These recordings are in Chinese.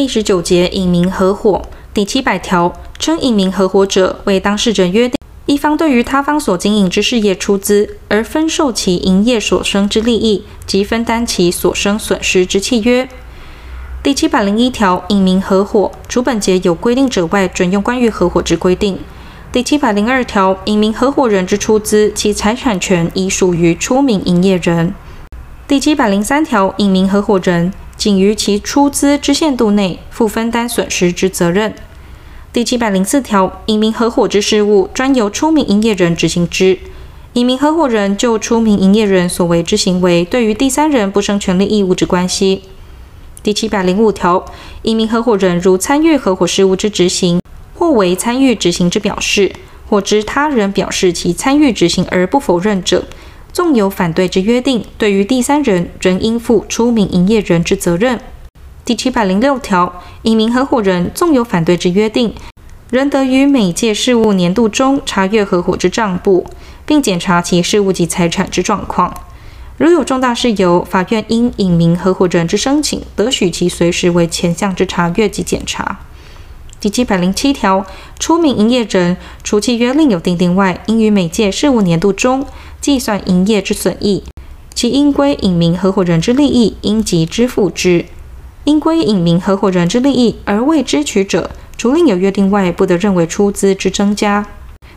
第十九节隐名合伙第七百条，称隐名合伙者为当事人约定一方对于他方所经营之事业出资，而分受其营业所生之利益及分担其所生损失之契约。第七百零一条，隐名合伙，除本节有规定者外，准用关于合伙之规定。第七百零二条，隐名合伙人之出资，其财产权已属于出名营业人。第七百零三条，隐名合伙人仅于其出资之限度内负分担损失之责任。第七百零四条，隐名合伙之事务专由出名营业人执行之。隐名合伙人就出名营业人所为之行为，对于第三人不生权利义务之关系。第七百零五条，隐名合伙人如参与合伙事务之执行，或为参与执行之表示，或知他人表示其参与执行而不否认者，纵有反对之约定，对于第三人仍应负出名营业人之责任。第七百零六条，隐名合伙人纵有反对之约定，仍得于每届事务年度中查阅合伙之账簿，并检查其事务及财产之状况。如有重大事由，法院因隐名合伙人之申请，得许其随时为前项之查阅及检查。第七百零七条，出名营业人除契约另有订定外，应于每届事务年度中计算营业之损益，其应归隐名合伙人之利益，应即支付之。应归隐名合伙人之利益而未支取者，除另有约定外，不得认为出资之增加。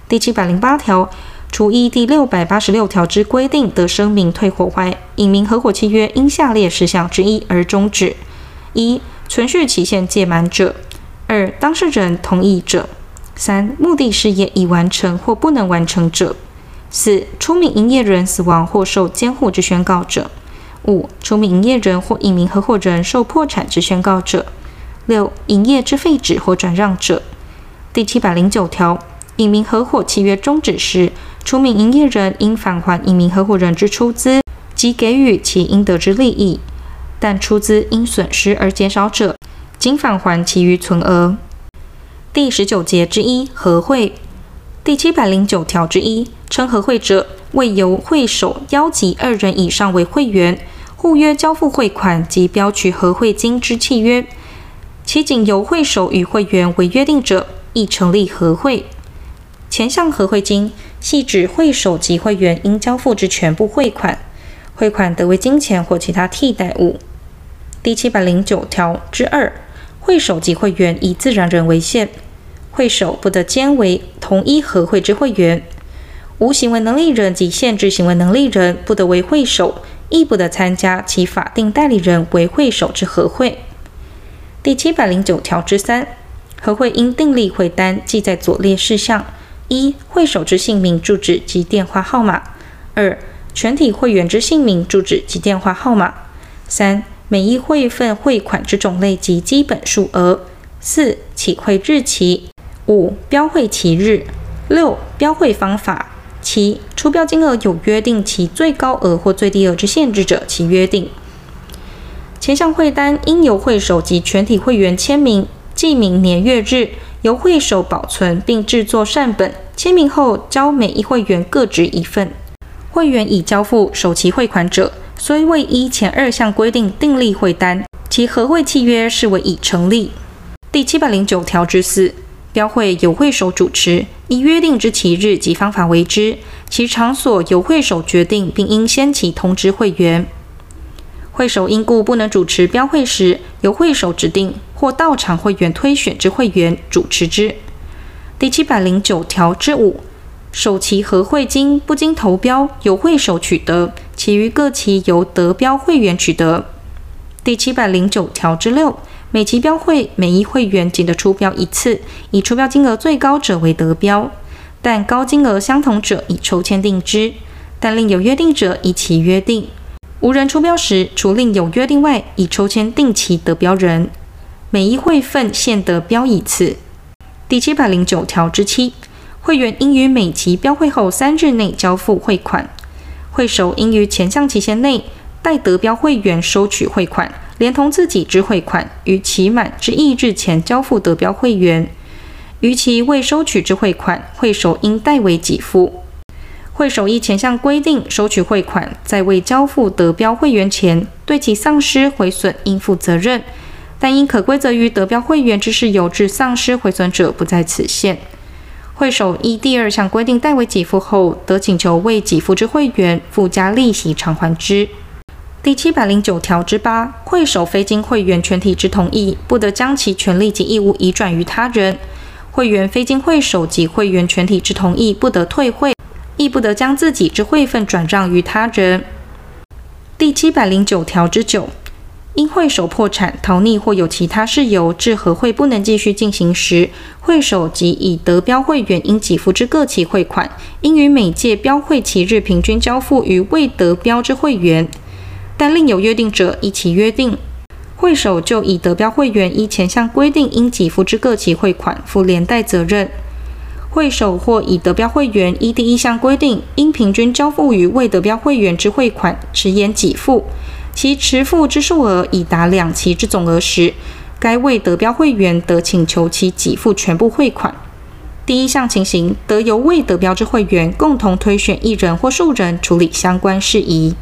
第七百零八条。除依第六百八十六条之规定得声明退伙外，隐名合伙契约因下列事项之一而终止：一、存续期限届满者；二、当事人同意者；三、目的事业已完成或不能完成者；四、出名营业人死亡或受监护之宣告者；五、出名营业人或隐名合伙人受破产之宣告者；六、营业之废止或转让者。第七百零九条，隐名合伙契约终止时，出名营业人应返还隐名合伙人之出资及给予其应得之利益，但出资因损失而减少者，仅返还其余存额。第十九节之一合会第七百零九条之一称合会者，为由会首邀集二人以上为会员，互约交付汇款及标取合会金之契约，其仅由会首与会员为约定者，亦成立合会。前项合会金，系指会首及会员应交付之全部汇款，汇款得为金钱或其他替代物。第七百零九条之二，会首及会员以自然人为限，会首不得兼为同一合会之会员。无行为能力人及限制行为能力人不得为会首，亦不得参加其法定代理人为会首之合会。第七百零九条之三，合会应订立会单，记载左列事项。一、会首之姓名、住址及电话号码；二、全体会员之姓名、住址及电话号码；三、每一会份汇款之种类及基本数额；四、起汇日期；五、标会期日；六、标会方法；七、出标金额有约定其最高额或最低额之限制者，其约定。前项会单应由会首及全体会员签名、记明年月日。由会首保存并制作缮本，签名后交每一会员各执一份。会员已交付首期汇款者，虽未依前二项规定订立会单，其合会契约视为已成立。第七百零九条之四，标会由会首主持，依约定之期日及方法为之，其场所由会首决定，并应先期通知会员。会首因故不能主持标会时，由会首指定或到场会员推选之会员主持之。第七百零九条之五，首期合会金不经投标，由会首取得，其余各期由得标会员取得。第七百零九条之六，每期标会每一会员仅得出标一次，以出标金额最高者为得标，但高金额相同者以抽签定之，但另有约定者依其约定。无人出标时，除另有约定外，以抽签定其得标人。每一会份限得标一次。第七百零九条之七，会员应于每期标会后三日内交付汇款。会首应于前项期限内，待得标会员收取汇款，连同自己之汇款，于期满之翌日前交付得标会员。逾期未收取之汇款，会首应代为给付。会首依前项规定收取汇款，在未交付得标会员前，对其丧失毁损应负责任，但因可归责于得标会员之事有致丧失毁损者不在此限。会首依第二项规定代为给付后，得请求未给付之会员附加利息偿还之。第七百零九条之八，会首非经会员全体之同意，不得将其权利及义务移转于他人；会员非经会首及会员全体之同意，不得退会，亦不得将自己之会份转让于他人。第七百零九条之九。因会首破产、逃匿或有其他事由致合会不能继续进行时，会首及已得标会员应给付之各期汇款，应于每届标会期日平均交付于未得标之会员。但另有约定者，依其约定。会首就已得标会员依前项规定应给付之各期汇款负连带责任。会首或已得标会员依第一项规定应平均交付于未得标会员之汇款迟延给付。其迟付之数额已达两期之总额时，该未得标会员得请求其给付全部汇款。第一项情形，得由未得标之会员共同推选一人或数人处理相关事宜。